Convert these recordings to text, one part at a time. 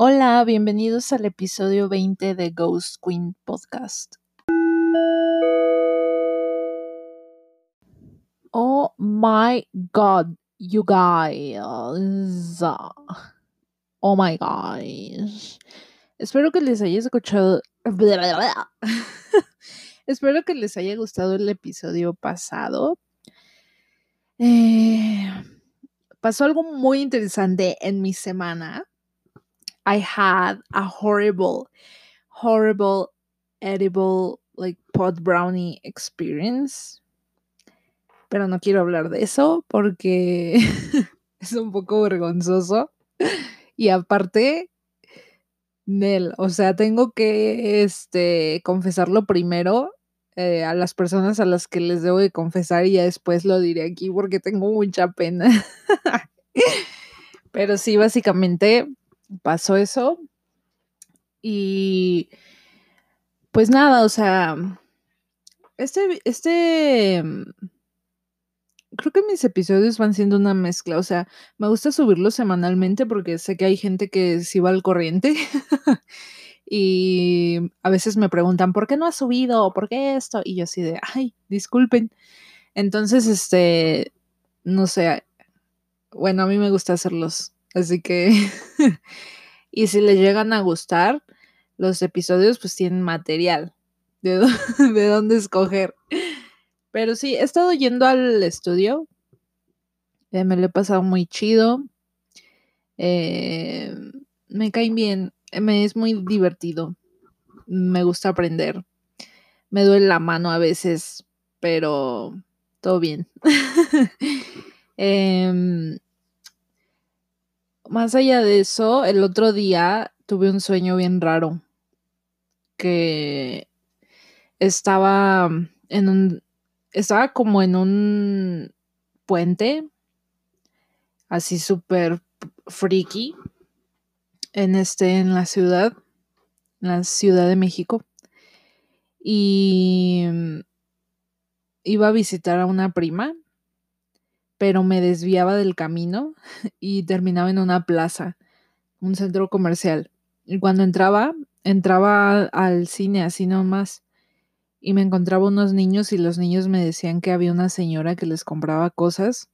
Hola, bienvenidos al episodio 20 de Ghost Queen Podcast. Oh my god, you guys. Oh my gosh. Espero que les haya escuchado. Espero que les haya gustado el episodio pasado. Eh, pasó algo muy interesante en mi semana. I had a horrible, horrible, edible, like pot brownie experience. Pero no quiero hablar de eso porque es un poco vergonzoso. Y aparte, Nel, o sea, tengo que este, confesarlo primero eh, a las personas a las que les debo de confesar y ya después lo diré aquí porque tengo mucha pena. Pero sí, básicamente pasó eso. Y pues nada, o sea, este, este, creo que mis episodios van siendo una mezcla, o sea, me gusta subirlos semanalmente porque sé que hay gente que sí va al corriente y a veces me preguntan, ¿por qué no has subido? ¿Por qué esto? Y yo así de, ay, disculpen. Entonces, este, no sé, bueno, a mí me gusta hacerlos, así que, y si les llegan a gustar, los episodios pues tienen material de, de dónde escoger. Pero sí, he estado yendo al estudio, eh, me lo he pasado muy chido, eh, me caen bien, me es muy divertido. Me gusta aprender. Me duele la mano a veces, pero todo bien. Em, más allá de eso, el otro día tuve un sueño bien raro. Que estaba en un. Estaba como en un puente. Así súper freaky en este, en la ciudad, en la Ciudad de México. Y mm, iba a visitar a una prima, pero me desviaba del camino y terminaba en una plaza, un centro comercial. Y cuando entraba, entraba al cine así nomás. Y me encontraba unos niños y los niños me decían que había una señora que les compraba cosas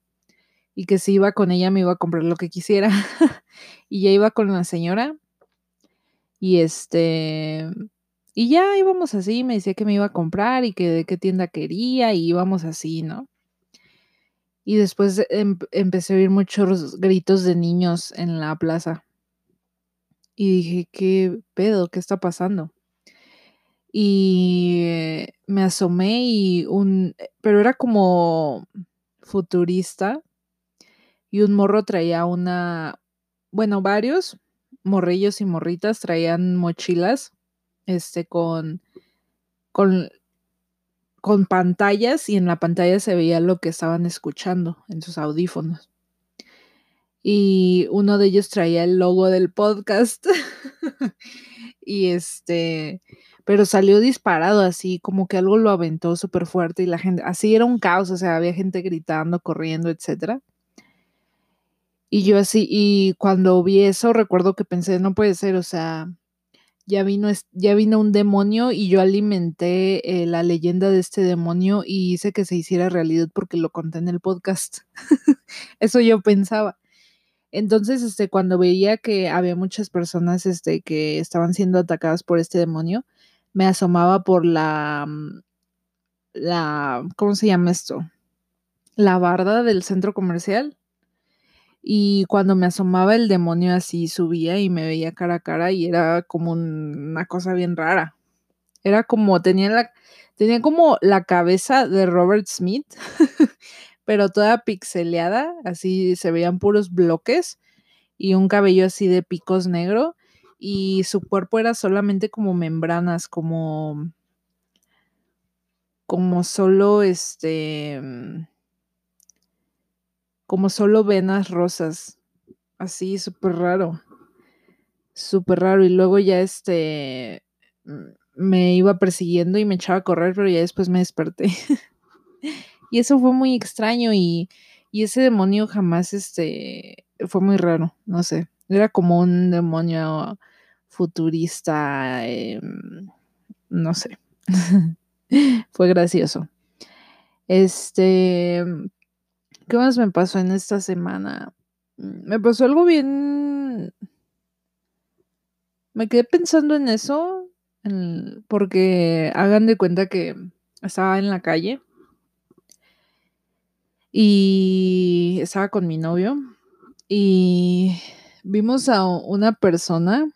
y que si iba con ella me iba a comprar lo que quisiera. y ya iba con la señora y este y ya íbamos así, me decía que me iba a comprar y que de qué tienda quería y íbamos así, ¿no? Y después em, empecé a oír muchos gritos de niños en la plaza. Y dije, ¿qué pedo? ¿Qué está pasando? Y me asomé y un... Pero era como futurista y un morro traía una, bueno, varios morrillos y morritas traían mochilas, este, con, con, con pantallas y en la pantalla se veía lo que estaban escuchando en sus audífonos. Y uno de ellos traía el logo del podcast. y este, pero salió disparado así, como que algo lo aventó súper fuerte y la gente, así era un caos, o sea, había gente gritando, corriendo, etcétera. Y yo así, y cuando vi eso, recuerdo que pensé, no puede ser, o sea, ya vino, ya vino un demonio y yo alimenté eh, la leyenda de este demonio y hice que se hiciera realidad porque lo conté en el podcast. eso yo pensaba. Entonces, este, cuando veía que había muchas personas, este, que estaban siendo atacadas por este demonio, me asomaba por la, mm, la, ¿cómo se llama esto? La barda del centro comercial y cuando me asomaba el demonio así subía y me veía cara a cara y era como una cosa bien rara. Era como, tenía la, tenía como la cabeza de Robert Smith, pero toda pixeleada, así se veían puros bloques y un cabello así de picos negro y su cuerpo era solamente como membranas, como como solo este como solo venas rosas, así súper raro, súper raro. Y luego ya este me iba persiguiendo y me echaba a correr, pero ya después me desperté. y eso fue muy extraño y, y, ese demonio jamás este fue muy raro, no sé. Era como un demonio futurista, em, no sé. Fue gracioso. Este, ¿qué más me pasó en esta semana? Mm, me pasó algo bien. Me quedé pensando en eso, porque hagan de cuenta que estaba en la calle y estaba con mi novio y vimos a una persona,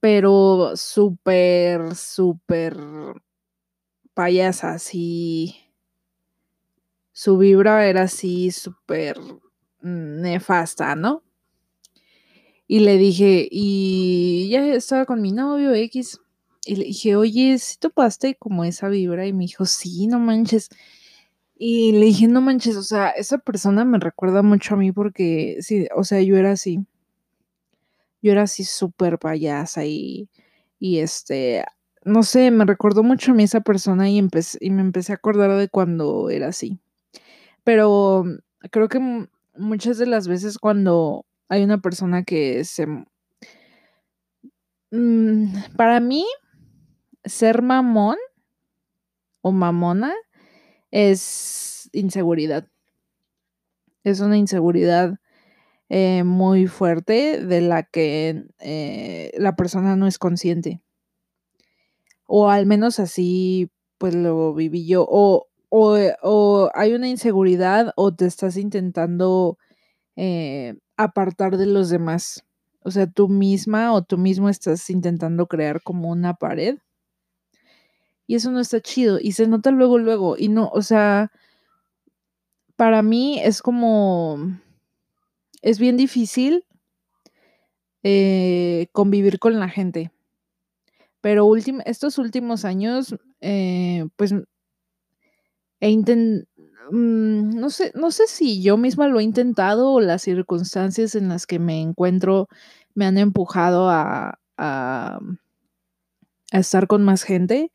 pero súper, súper payasa, así. Su vibra era así súper nefasta, ¿no? Y le dije, y ya estaba con mi novio X. Y le dije, oye, si topaste como esa vibra? Y me dijo, sí, no manches. Y le dije, no manches, o sea, esa persona me recuerda mucho a mí porque, sí, o sea, yo era así. Yo era así súper payasa y, y este, no sé, me recordó mucho a mí esa persona y, y me empecé a acordar de cuando era así. Pero creo que muchas de las veces cuando hay una persona que se... Mm, para mí, ser mamón o mamona es inseguridad. Es una inseguridad eh, muy fuerte de la que eh, la persona no es consciente. O al menos así, pues lo viví yo. O, o, hay una inseguridad o te estás intentando eh, apartar de los demás. O sea, tú misma o tú mismo estás intentando crear como una pared y eso no está chido. Y se nota luego, luego. Y no, o sea, para mí es como, es bien difícil eh, convivir con la gente. Pero estos últimos años, eh, pues, mm, no sé, no sé si yo misma lo he intentado o las circunstancias en las que me encuentro me han empujado a, a estar con más gente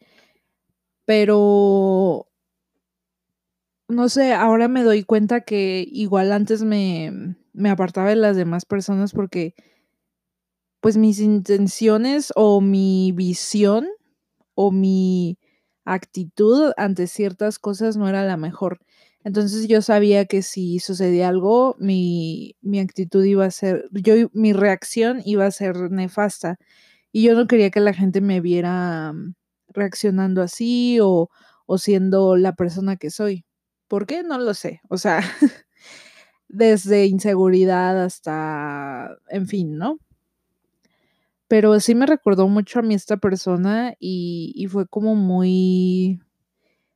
pero no sé, ahora me doy cuenta que igual antes me, me apartaba de las demás personas porque pues mis intenciones o mi visión o mi actitud ante ciertas cosas no era la mejor. Entonces yo sabía que si sucedía algo, mi, mi actitud iba a ser, yo, mi reacción iba a ser nefasta. Y yo no quería que la gente me viera reaccionando así o, siendo la persona que soy. ¿Por qué? No lo sé. O sea, desde inseguridad hasta, en fin, ¿no? Pero sí me recordó mucho a mí esta persona y, fue como muy...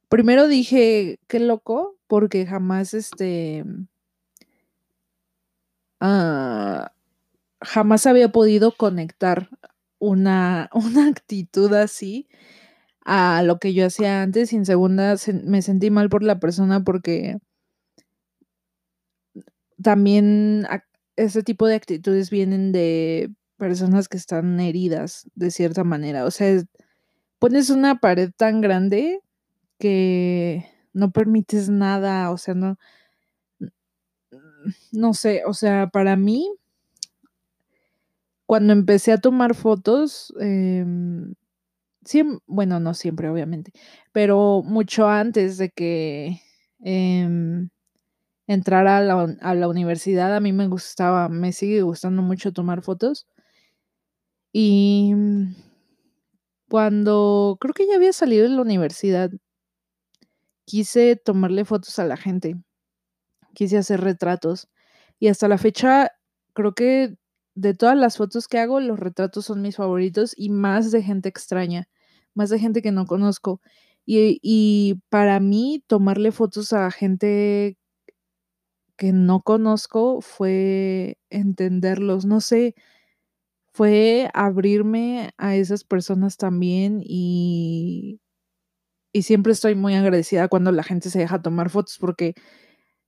Primero dije, qué loco, porque jamás este... Ah, jamás había podido conectar una, una actitud así a lo que yo hacía antes y en segunda me sentí mal por la persona porque también ese tipo de actitudes vienen de personas que están heridas de cierta manera. O sea, pones una pared tan grande que no permites nada, o sea, no, no sé, o sea, para mí, cuando empecé a tomar fotos, eh, bueno, no siempre, obviamente, pero mucho antes de que em, entrara a la, a la, universidad, a mí me gustaba, me sigue gustando mucho tomar fotos. Y cuando creo que ya había salido de la universidad, quise tomarle fotos a la gente, quise hacer retratos. Y hasta la fecha, creo que de todas las fotos que hago, los retratos son mis favoritos y más de gente extraña, más de gente que no conozco. Y, para mí, tomarle fotos a gente que no conozco fue entenderlos, no sé, fue abrirme a esas personas también y, y siempre estoy muy agradecida cuando la gente se deja tomar fotos porque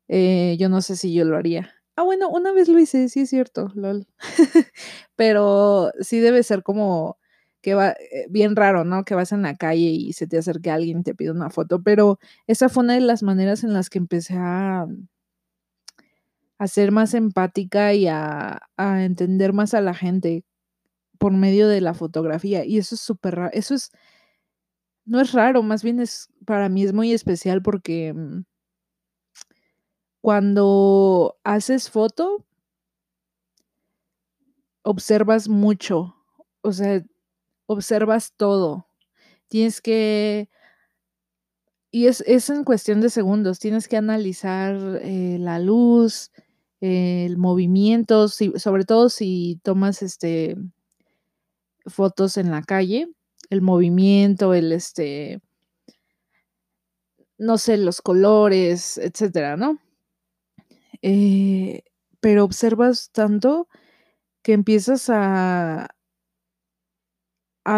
eh, yo no sé si yo lo haría. Ah, bueno, una vez lo hice, sí es cierto, lol. Pero sí debe ser como que va eh, bien raro, ¿no? Que vas en la calle y se te acerque alguien y te pide una foto, pero esa fue una de las maneras en las que empecé a, a ser más empática y a, a entender más a la gente por medio de la fotografía. Y eso es súper raro. Eso es, no es raro, más bien es, para mí es muy especial porque mm, cuando haces foto, observas mucho, o sea, observas todo. Tienes que y es, es en cuestión de segundos, tienes que analizar eh, la luz, el movimiento, si, sobre todo si tomas este fotos en la calle, el movimiento, el este, no sé, los colores, etcétera, ¿no? Eh, pero observas tanto que empiezas a,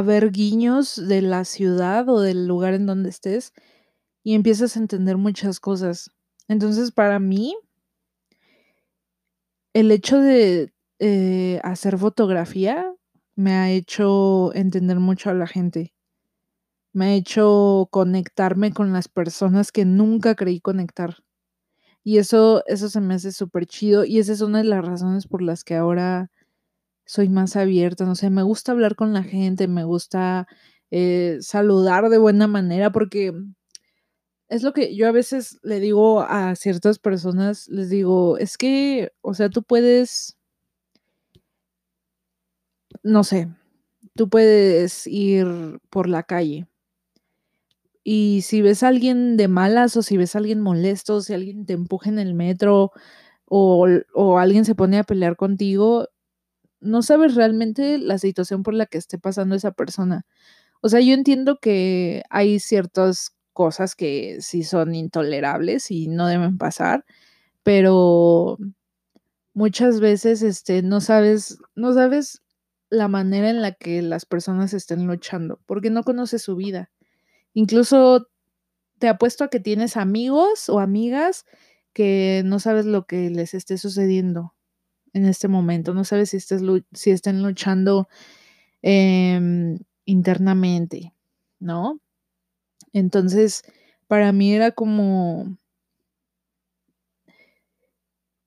ver guiños de la ciudad o del lugar en donde estés y empiezas a entender muchas cosas. Entonces, para mí, el hecho de eh, hacer fotografía me ha hecho entender mucho a la gente. Me ha hecho conectarme con las personas que nunca creí conectar. Y eso, eso se me hace súper chido. Y esa es una de las razones por las que ahora soy más abierta. No sé, me gusta hablar con la gente, me gusta eh, saludar de buena manera, porque es lo que yo a veces le digo a ciertas personas, les digo, es que, o sea, tú puedes, no sé, tú puedes ir por la calle y si ves a alguien de malas o si ves a alguien molesto, si alguien te empuja en el metro o, o alguien se pone a pelear contigo, no sabes realmente la situación por la que esté pasando esa persona. O sea, yo entiendo que hay ciertas cosas que sí son intolerables y no deben pasar, pero muchas veces este no sabes no sabes la manera en la que las personas estén luchando, porque no conoces su vida. Incluso te apuesto a que tienes amigos o amigas que no sabes lo que les esté sucediendo en este momento, no sabes si, estés, si estén luchando em, internamente, ¿no? Entonces, para mí era como,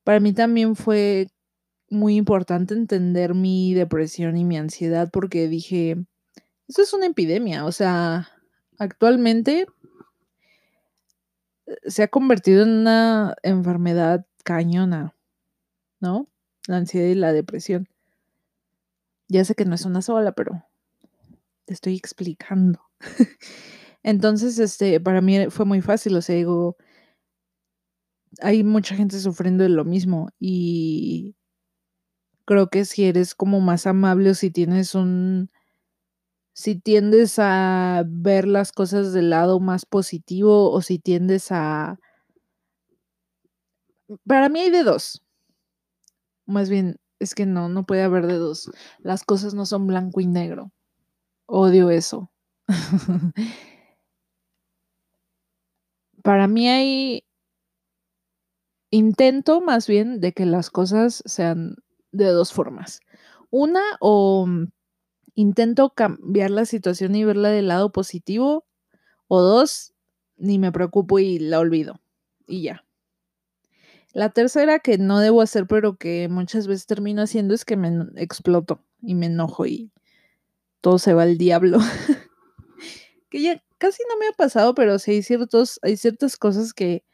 para mí también fue muy importante entender mi depresión y mi ansiedad porque dije, esto es una epidemia, o sea, actualmente eh, se ha convertido en una enfermedad cañona, ¿no? La ansiedad y la depresión. Ya sé que no es una sola, pero te estoy explicando. Entonces, este, para mí fue muy fácil, o sea, digo, hay mucha gente sufriendo de lo mismo y creo que si eres como más amable o si tienes un, si tiendes a ver las cosas del lado más positivo o si tiendes a... Para mí hay de dos. Más bien, es que no, no puede haber de dos. Las cosas no son blanco y negro. Odio eso. para mí hay intento más bien de que las cosas sean de dos formas. Una, o intento cambiar la situación y verla del lado positivo, o dos, ni me preocupo y la olvido. Y ya. La tercera que no debo hacer, pero que muchas veces termino haciendo, es que me exploto y me enojo y todo se va al diablo. que ya casi no me ha pasado, pero sí hay ciertos, hay ciertas cosas que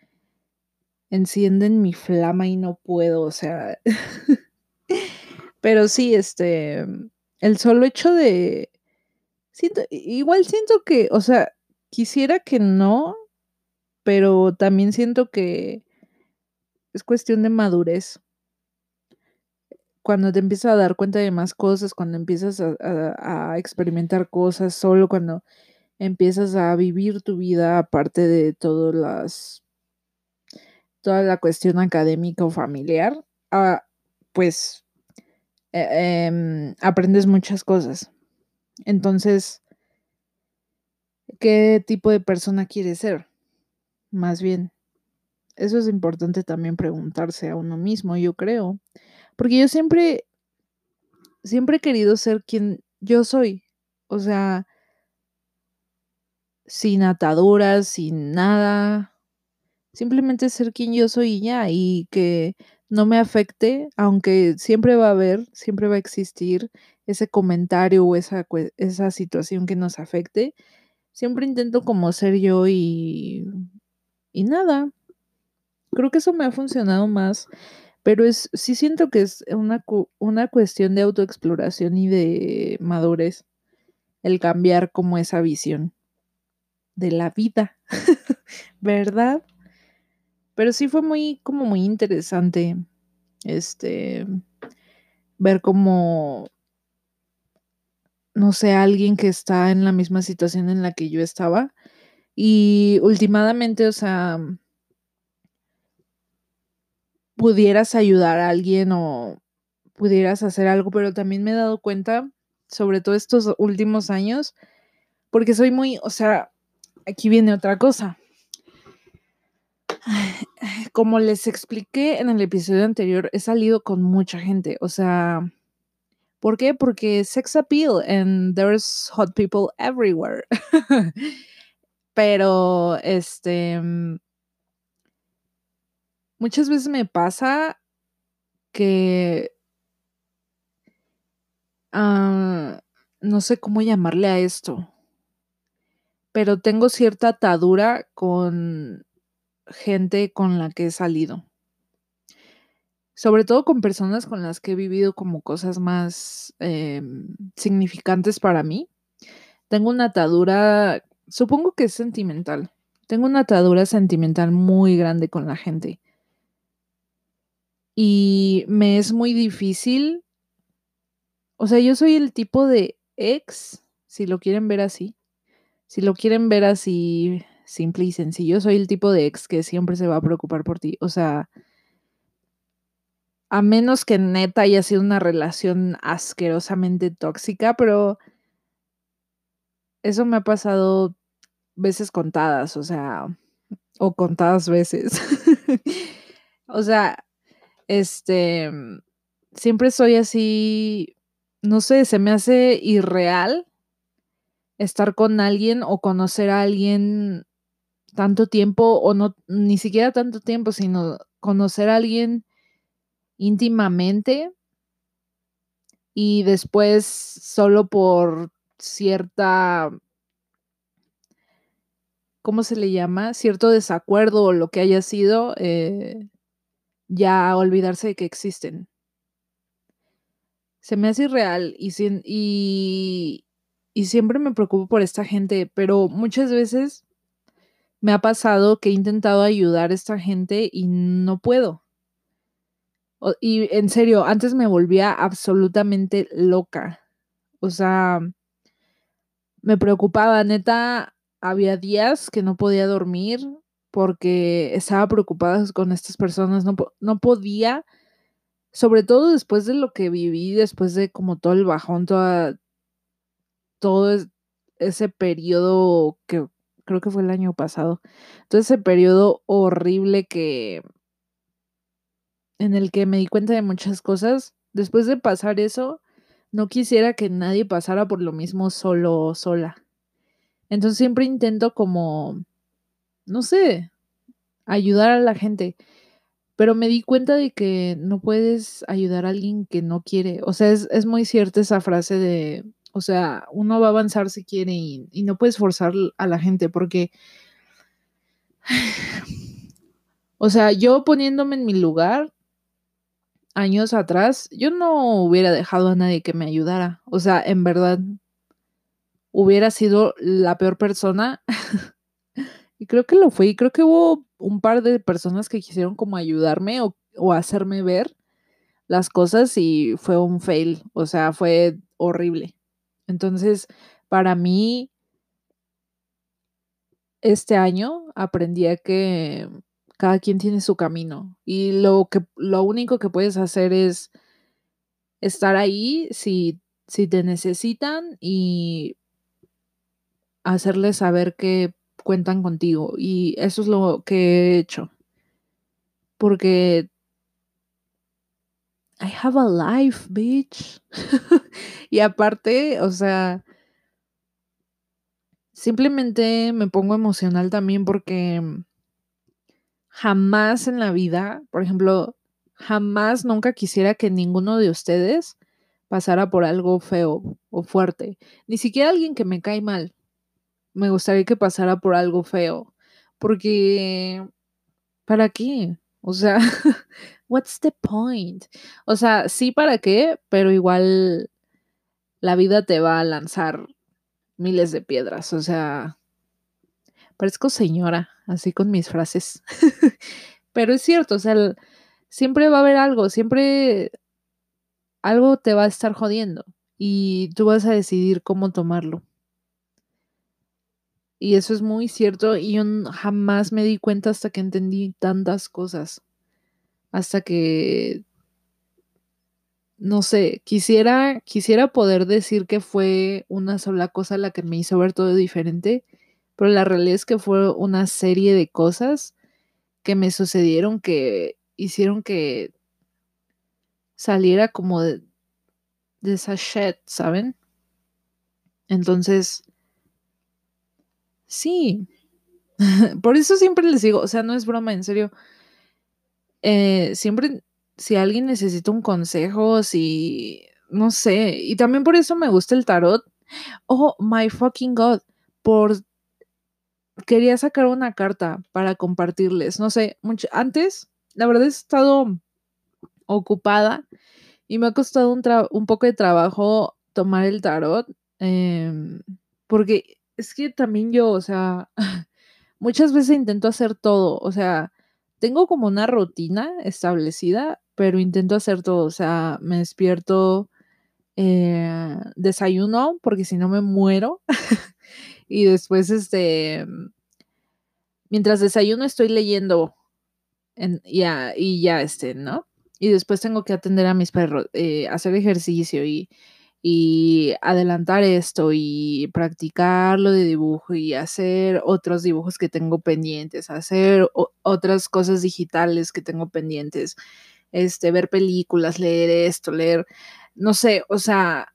encienden mi flama y no puedo, o sea. pero sí, este, el solo hecho de, siento, igual siento que, o sea, quisiera que no, pero también siento que es cuestión de madurez. Cuando te empiezas a dar cuenta de más cosas, cuando empiezas a, a experimentar cosas solo, cuando empiezas a vivir tu vida aparte de todas las toda la cuestión académica o familiar, ah, pues e, em, aprendes muchas cosas. Entonces, ¿qué tipo de persona quieres ser? Más bien, eso es importante también preguntarse a uno mismo, yo creo. Porque yo siempre, siempre he querido ser quien yo soy. O sea, sin ataduras, sin nada. Simplemente ser quien yo soy y ya. Y que no me afecte, aunque siempre va a haber, siempre va a existir ese comentario o esa, esa situación que nos afecte, siempre intento como ser yo y, y nada. Creo que eso me ha funcionado más, pero es, sí siento que es una, una cuestión de autoexploración y de madurez el cambiar como esa visión de la vida, ¿verdad? Pero sí fue muy, como muy interesante, este, ver como, no sé, alguien que está en la misma situación en la que yo estaba. Y últimamente, o sea, pudieras ayudar a alguien o pudieras hacer algo, pero también me he dado cuenta, sobre todo estos últimos años, porque soy muy, o sea, aquí viene otra cosa. Como les expliqué en el episodio anterior, he salido con mucha gente. O sea, ¿por qué? Porque sex appeal and there's hot people everywhere. Pero, este, muchas veces me pasa que ah, no sé cómo llamarle a esto, pero tengo cierta atadura con gente con la que he salido. Sobre todo con personas con las que he vivido como cosas más em, significantes para mí. Tengo una atadura, supongo que es sentimental. Tengo una atadura sentimental muy grande con la gente. Y me es muy difícil. O sea, yo soy el tipo de ex, si lo quieren ver así. Si lo quieren ver así simple y sencillo. Soy el tipo de ex que siempre se va a preocupar por ti. O sea, a menos que neta haya sido una relación asquerosamente tóxica, pero eso me ha pasado veces contadas, o sea, o contadas veces. o sea, este, siempre soy así, no sé, se me hace irreal estar con alguien o conocer a alguien tanto tiempo o no, ni siquiera tanto tiempo, sino conocer a alguien íntimamente y después solo por cierta, ¿cómo se le llama? Cierto desacuerdo o lo que haya sido, eh, ya olvidarse de que existen. Se me hace irreal y, y, y siempre me preocupo por esta gente, pero muchas veces me ha pasado que he intentado ayudar a esta gente y no puedo. y en serio, antes me volvía absolutamente loca. O sea, me preocupaba, neta, había días que no podía dormir porque estaba preocupada con estas personas, no, no podía, sobre todo después de lo que viví, después de como todo el bajón, toda, todo ese periodo que creo que fue el año pasado. Todo ese periodo horrible que en el que me di cuenta de muchas cosas. Después de pasar eso, no quisiera que nadie pasara por lo mismo solo o sola. Entonces siempre intento como, no sé, ayudar a la gente. Pero me di cuenta de que no puedes ayudar a alguien que no quiere. O sea, es, es muy cierta esa frase de o sea, uno va a avanzar si quiere y, no puedes forzar a la gente porque, o sea, yo poniéndome en mi lugar años atrás, yo no hubiera dejado a nadie que me ayudara. O sea, en verdad, hubiera sido la peor persona. y creo que lo fue. Y creo que hubo un par de personas que quisieron como ayudarme o, o hacerme ver las cosas y fue un fail. O sea, fue horrible. Entonces, para mí, este año aprendí a que cada quien tiene su camino y lo que lo único que puedes hacer es estar ahí si, si te necesitan y hacerles saber que cuentan contigo y eso es lo que he hecho porque I have a life, bitch. y aparte, o sea, simplemente me pongo emocional también porque jamás en la vida, por ejemplo, jamás, nunca quisiera que ninguno de ustedes pasara por algo feo o fuerte. Ni siquiera alguien que me cae mal. Me gustaría que pasara por algo feo. Porque, ¿para qué? O sea, what's the point? O sea, sí, ¿para qué? Pero igual la vida te va a lanzar miles de piedras. O sea, parezco señora, así con mis frases. Pero es cierto, o sea, siempre va a haber algo, siempre algo te va a estar jodiendo y tú vas a decidir cómo tomarlo. Y eso es muy cierto y yo jamás me di cuenta hasta que entendí tantas cosas. Hasta que no sé, quisiera quisiera poder decir que fue una sola cosa la que me hizo ver todo diferente, pero la realidad es que fue una serie de cosas que me sucedieron que hicieron que saliera como de, de esa shit, ¿saben? Entonces, sí. Por eso siempre les digo, o sea, no es broma, en serio. Eh, siempre, si alguien necesita un consejo, si, no sé, y también por eso me gusta el tarot. Oh, my fucking God, por quería sacar una carta para compartirles. No sé, mucho, antes, la verdad he estado ocupada y me ha costado un, poco de trabajo tomar el tarot. Em, porque es que también yo, o sea, muchas veces intento hacer todo. O sea, tengo como una rutina establecida, pero intento hacer todo. O sea, me despierto, eh, desayuno, porque si no me muero. y después, este, mientras desayuno estoy leyendo ya, y ya, este, ¿no? Y después tengo que atender a mis perros, eh, hacer ejercicio y, y adelantar esto y practicar lo de dibujo y hacer otros dibujos que tengo pendientes, hacer otras cosas digitales que tengo pendientes, este, ver películas, leer esto, leer, no sé, o sea,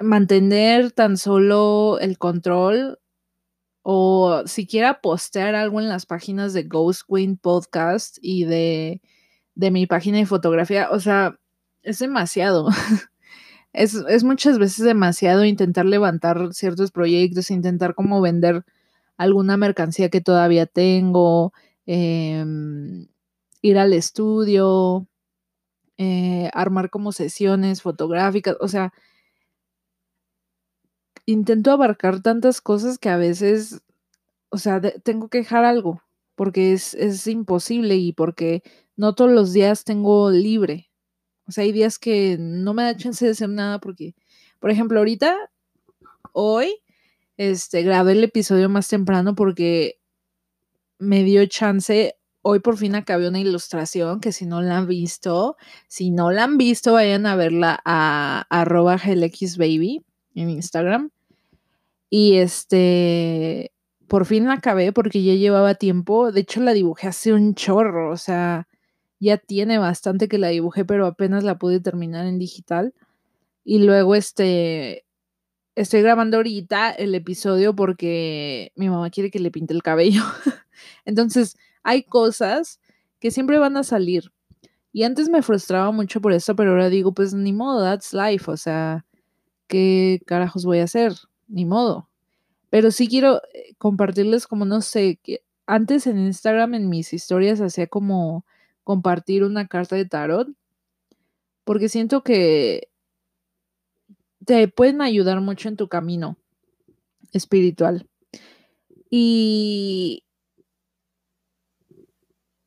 mantener tan solo el control o siquiera postear algo en las páginas de Ghost Queen Podcast y de, de mi página de fotografía, o sea, es demasiado. es, es, muchas veces demasiado intentar levantar ciertos proyectos, intentar como vender alguna mercancía que todavía tengo, em, ir al estudio, eh, armar como sesiones fotográficas, o sea, intento abarcar tantas cosas que a veces, o sea, tengo que dejar algo, porque es, es imposible y porque no todos los días tengo libre. O sea, hay días que no me da chance de hacer nada porque, por ejemplo, ahorita, hoy, este, grabé el episodio más temprano porque me dio chance. Hoy por fin acabé una ilustración que si no la han visto, si no la han visto, vayan a verla a, arroba baby en Instagram. Y este, por fin la acabé porque ya llevaba tiempo. De hecho, la dibujé hace un chorro, o sea, ya tiene bastante que la dibujé, pero apenas la pude terminar en digital. Y luego, este, estoy grabando ahorita el episodio porque mi mamá quiere que le pinte el cabello. Entonces, hay cosas que siempre van a salir. Y antes me frustraba mucho por eso, pero ahora digo, pues ni modo, that's life. O sea, ¿qué carajos voy a hacer? Ni modo. Pero sí quiero eh, compartirles como, no sé, que antes en Instagram en mis historias hacía como compartir una carta de tarot, porque siento que te pueden ayudar mucho en tu camino espiritual. Y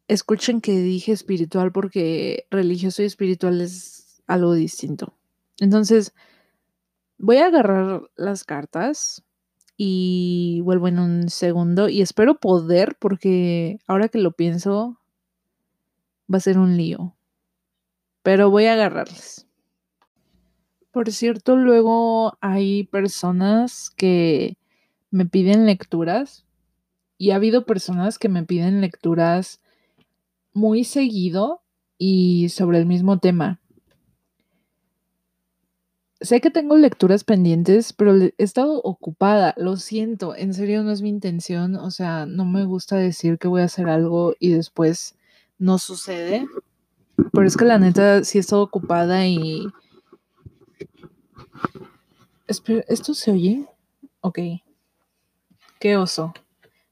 escuchen que dije espiritual porque religioso y espiritual es algo distinto. Entonces, voy a agarrar las cartas y vuelvo en un segundo y espero poder porque ahora que lo pienso va a ser un lío. Pero voy a agarrarles. Por cierto, luego hay personas que me piden lecturas y ha habido personas que me piden lecturas muy seguido y sobre el mismo tema. Sé que tengo lecturas pendientes, pero he estado ocupada, lo siento, en serio no es mi intención, o sea, no me gusta decir que voy a hacer algo y después no sucede. Pero es que la neta sí he estado ocupada y. ¿esto se oye? Ok. Qué oso.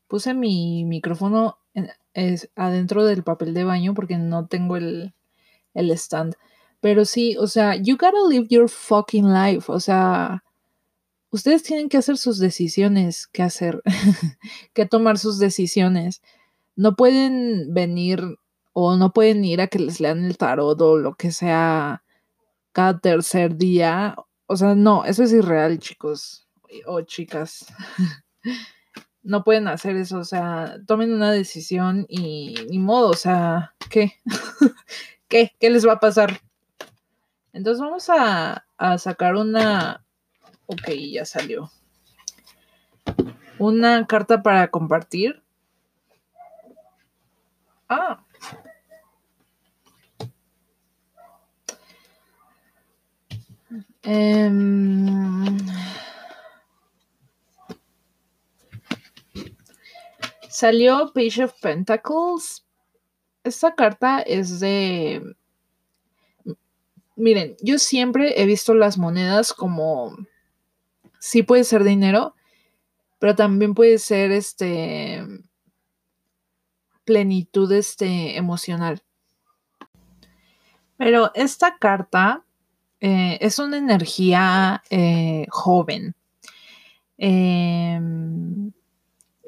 Puse mi micrófono es adentro del papel de baño porque no tengo el, el stand. Pero sí, o sea, you gotta live your fucking life. O sea, ustedes tienen que hacer sus decisiones, qué hacer, que tomar sus decisiones. No pueden venir o no pueden ir a que les lean el tarot o lo que sea cada tercer día. O sea, no, eso es irreal, chicos o chicas. no pueden hacer eso, o sea, tomen una decisión y ni modo, o sea, ¿qué? ¿Qué? ¿Qué les va a pasar? Entonces vamos a, a sacar una... Ok, ya salió. Una carta para compartir. Ah. Um, salió Page of Pentacles. Esta carta es de... Miren, yo siempre he visto las monedas como... Sí puede ser dinero, pero también puede ser este... plenitud este, emocional. Pero esta carta eh, es una energía eh, joven. Eh,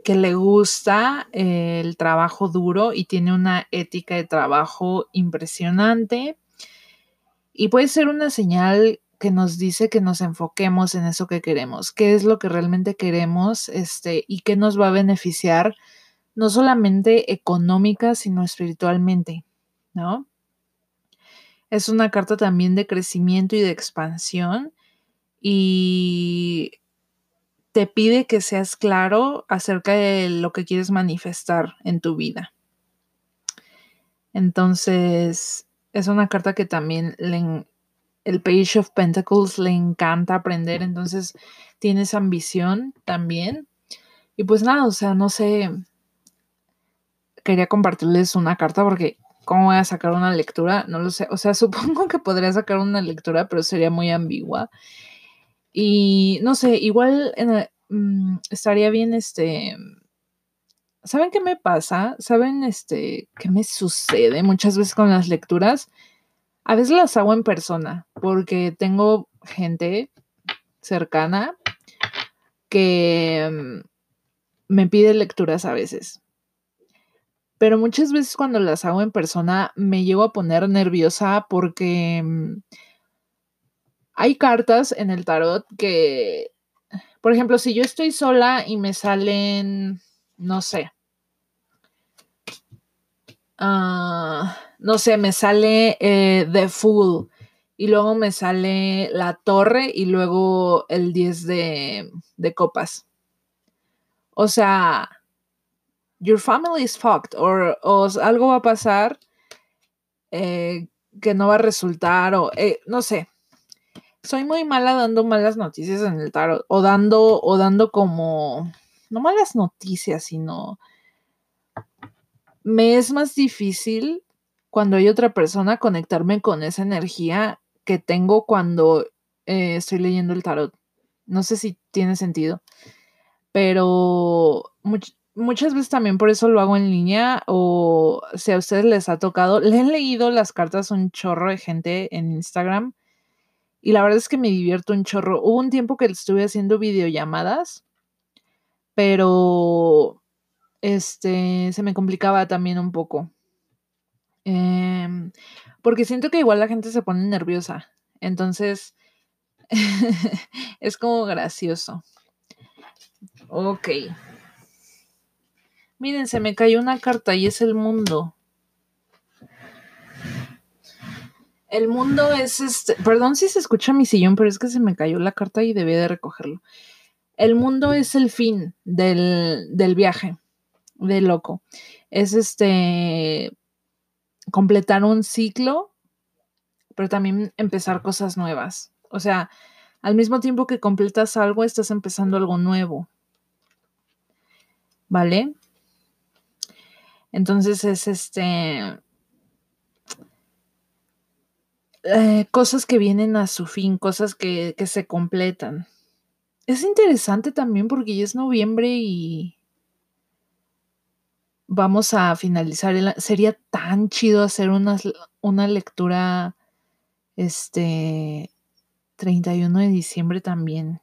que le gusta eh, el trabajo duro y tiene una ética de trabajo impresionante. Y puede ser una señal que nos dice que nos enfoquemos en eso que queremos, qué es lo que realmente queremos este, y qué nos va a beneficiar, no solamente económica, sino espiritualmente, ¿no? Es una carta también de crecimiento y de expansión y te pide que seas claro acerca de lo que quieres manifestar en tu vida. Entonces, es una carta que también el Page of Pentacles le encanta aprender, entonces tienes ambición también. Y pues nada, o sea, no sé, quería compartirles una carta porque ¿cómo voy a sacar una lectura? No lo sé, o sea, supongo que podría sacar una lectura, pero sería muy ambigua. Y no sé, igual mm, estaría bien este... ¿Saben qué me pasa? ¿Saben este qué me sucede muchas veces con las lecturas? A veces las hago en persona porque tengo gente cercana que mm, me pide lecturas a veces. Pero muchas veces cuando las hago en persona me llevo a poner nerviosa porque mm, hay cartas en el tarot que, por ejemplo, si yo estoy sola y me salen, no sé, ah, no sé, me sale eh, The Fool y luego me sale la torre y luego el 10 de, copas. O sea, your family is fucked, o algo va a pasar eh, que no va a resultar, o eh, no sé soy muy mala dando malas noticias en el tarot o dando o dando como no malas noticias, sino me es más difícil cuando hay otra persona conectarme con esa energía que tengo cuando eh, estoy leyendo el tarot. No sé si tiene sentido, pero muchas veces también por eso lo hago en línea o si a ustedes les ha tocado, le han leído las cartas a un chorro de gente en Instagram y la verdad es que me divierto un chorro. Hubo un tiempo que estuve haciendo videollamadas, pero este se me complicaba también un poco. Em, porque siento que igual la gente se pone nerviosa. Entonces, es como gracioso. Ok. Miren, se me cayó una carta y es el mundo. El mundo es este. Perdón si se escucha mi sillón, pero es que se me cayó la carta y debí de recogerlo. El mundo es el fin del, del viaje de loco. Es este. completar un ciclo, pero también empezar cosas nuevas. O sea, al mismo tiempo que completas algo, estás empezando algo nuevo. ¿Vale? Entonces es este eh, cosas que vienen a su fin, cosas que, que se completan. Es interesante también porque ya es noviembre y vamos a finalizar. El, sería tan chido hacer una, una lectura este 31 de diciembre también.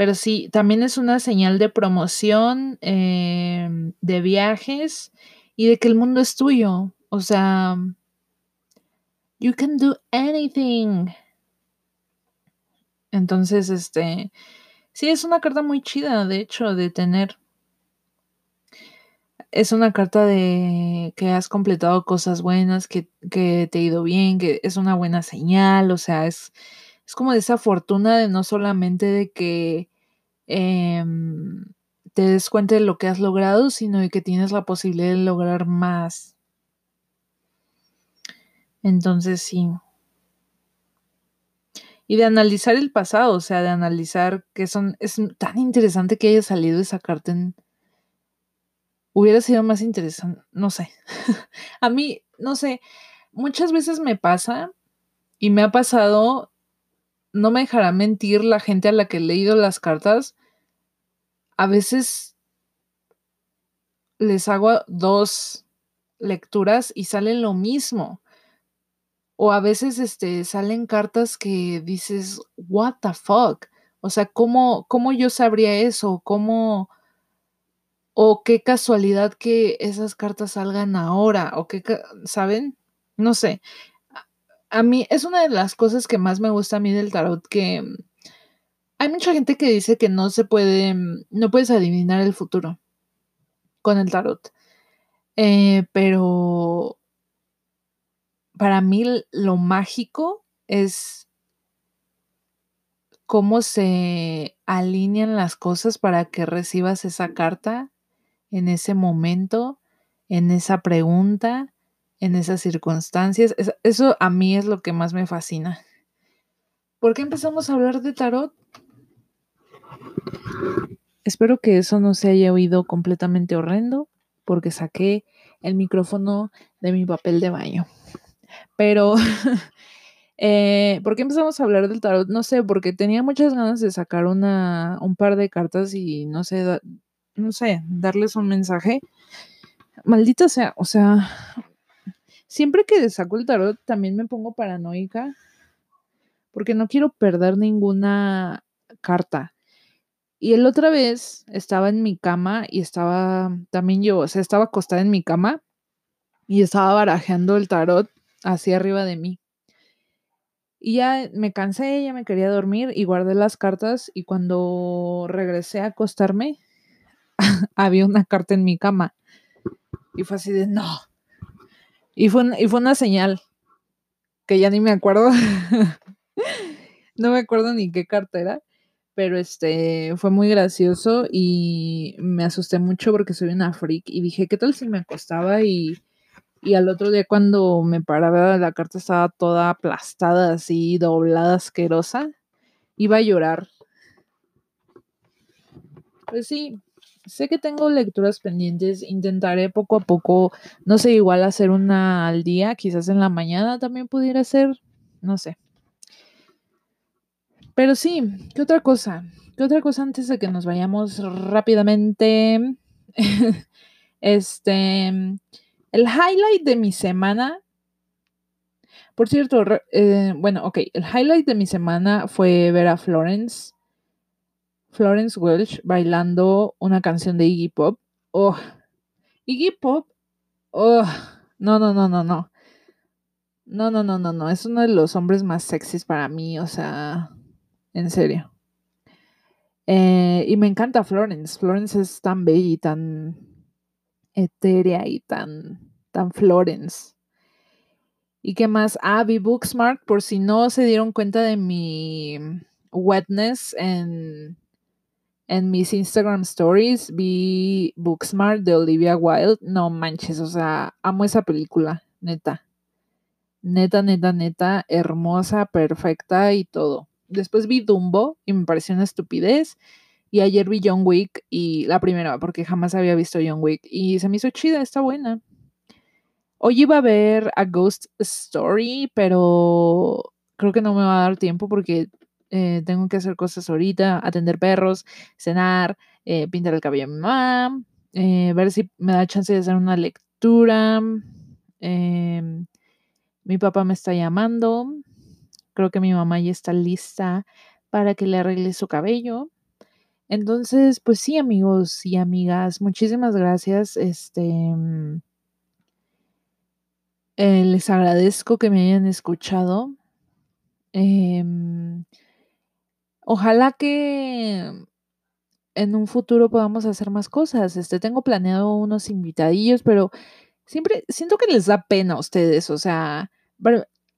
Pero sí, también es una señal de promoción, eh, de viajes y de que el mundo es tuyo. O sea, you can do anything. Entonces, este, sí, es una carta muy chida, de hecho, de tener. Es una carta de que has completado cosas buenas, que, que te ha ido bien, que es una buena señal, o sea, es, es como de esa fortuna de no solamente de que em, te des cuenta de lo que has logrado, sino de que tienes la posibilidad de lograr más. Entonces sí. Y de analizar el pasado, o sea, de analizar que son. Es tan interesante que haya salido esa carta en. Hubiera sido más interesante, no sé. A mí, no sé, muchas veces me pasa y me ha pasado, no me dejará mentir la gente a la que he leído las cartas. A veces les hago dos lecturas y sale lo mismo. O a veces este, salen cartas que dices, what the fuck? O sea, ¿cómo, cómo yo sabría eso? ¿Cómo... O qué casualidad que esas cartas salgan ahora, o qué, ¿saben? No sé. A mí es una de las cosas que más me gusta a mí del tarot, que hay mucha gente que dice que no se puede, mm, no puedes adivinar el futuro con el tarot. Eh, pero para mí lo mágico es cómo se alinean las cosas para que recibas esa carta en ese momento, en esa pregunta, en esas circunstancias. Eso a mí es lo que más me fascina. ¿Por qué empezamos a hablar de tarot? Espero que eso no se haya oído completamente horrendo, porque saqué el micrófono de mi papel de baño. Pero, eh, ¿por qué empezamos a hablar del tarot? No sé, porque tenía muchas ganas de sacar una, un par de cartas y no sé, no sé, darles un mensaje. Maldita sea, o sea, siempre que saco el tarot también me pongo paranoica porque no quiero perder ninguna carta. Y el otra vez estaba en mi cama y estaba también yo, o sea, estaba acostada en mi cama y estaba barajeando el tarot hacia arriba de mí. Y ya me cansé, ya me quería dormir y guardé las cartas y cuando regresé a acostarme, había una carta en mi cama. Y fue así de, no. Y fue, y fue una señal que ya ni me acuerdo. no me acuerdo ni qué carta era, pero este fue muy gracioso y me asusté mucho porque soy una freak y dije, ¿qué tal si me acostaba y y al otro día cuando me paraba la carta estaba toda aplastada, así, doblada, asquerosa. Iba a llorar. Pues sí, sé que tengo lecturas pendientes. Intentaré poco a poco, no sé, igual hacer una al día. Quizás en la mañana también pudiera ser. No sé. Pero sí, ¿qué otra cosa? ¿Qué otra cosa antes de que nos vayamos rápidamente? este el highlight de mi semana. Por cierto, eh, bueno, ok, el highlight de mi semana fue ver a Florence, Florence Welch bailando una canción de Iggy Pop. Oh, Iggy Pop. Oh, no, no, no, no, no. No, no, no, no, no. Es uno de los hombres más sexys para mí, o sea, en serio. Eh, y me encanta Florence. Florence es tan bella y tan etérea y tan, tan Florence. ¿Y qué más? Ah, vi Booksmart, por si no se dieron cuenta de mi wetness en, en mis Instagram stories, vi Booksmart de Olivia Wilde. No manches, o sea, amo esa película, neta. Neta, neta, neta, hermosa, perfecta y todo. Después vi Dumbo y me pareció una estupidez. Y ayer vi John Wick y la primera, porque jamás había visto John Wick. Y se me hizo chida, está buena. Hoy iba a ver a Ghost Story, pero creo que no me va a dar tiempo porque eh, tengo que hacer cosas ahorita, atender perros, cenar, eh, pintar el cabello a mi mamá, eh, ver si me da chance de hacer una lectura. Em, mi papá me está llamando. Creo que mi mamá ya está lista para que le arregle su cabello. Entonces, pues sí, amigos y amigas, muchísimas gracias. Este, mm, eh, les agradezco que me hayan escuchado. Em, ojalá que en un futuro podamos hacer más cosas. Este, tengo planeado unos invitadillos, pero siempre siento que les da pena a ustedes. O sea,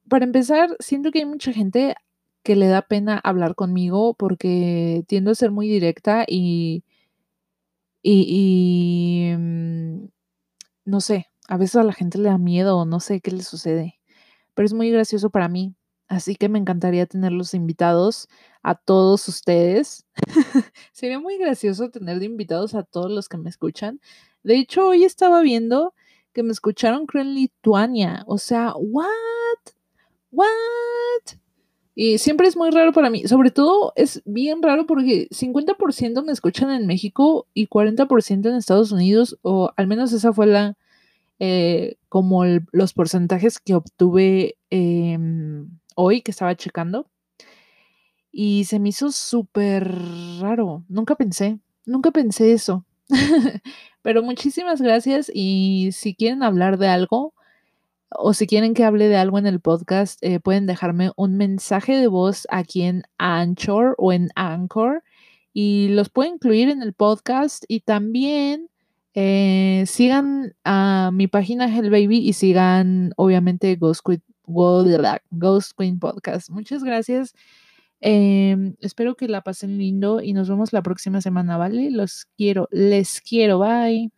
para, empezar, siento que hay mucha gente que le da pena hablar conmigo porque tiendo a ser muy directa y, y, mm, no sé, a veces a la gente le da miedo no sé qué le sucede, pero es muy gracioso para mí. Así que me encantaría tenerlos invitados a todos ustedes. Sería muy gracioso tener de invitados a todos los que me escuchan. De hecho, hoy estaba viendo que me escucharon creo en Lituania. O sea, ¿what? ¿What? Y siempre es muy raro para mí. Sobre todo es bien raro porque 50% me escuchan en México y 40% en Estados Unidos, o al menos esa fue la, eh, como los porcentajes que obtuve eh, hoy que estaba checando. Y se me hizo súper raro. Nunca pensé, nunca pensé eso. Pero muchísimas gracias y si quieren hablar de algo o si quieren que hable de algo en el podcast, eh, pueden dejarme un mensaje de voz aquí en Anchor o en Anchor y los puedo incluir en el podcast y también eh, sigan a mi página Hell Baby y sigan obviamente Ghost Queen, Ghost Queen Podcast. Muchas gracias. Em, espero que la pasen lindo y nos vemos la próxima semana, ¿vale? Los quiero, les quiero, bye.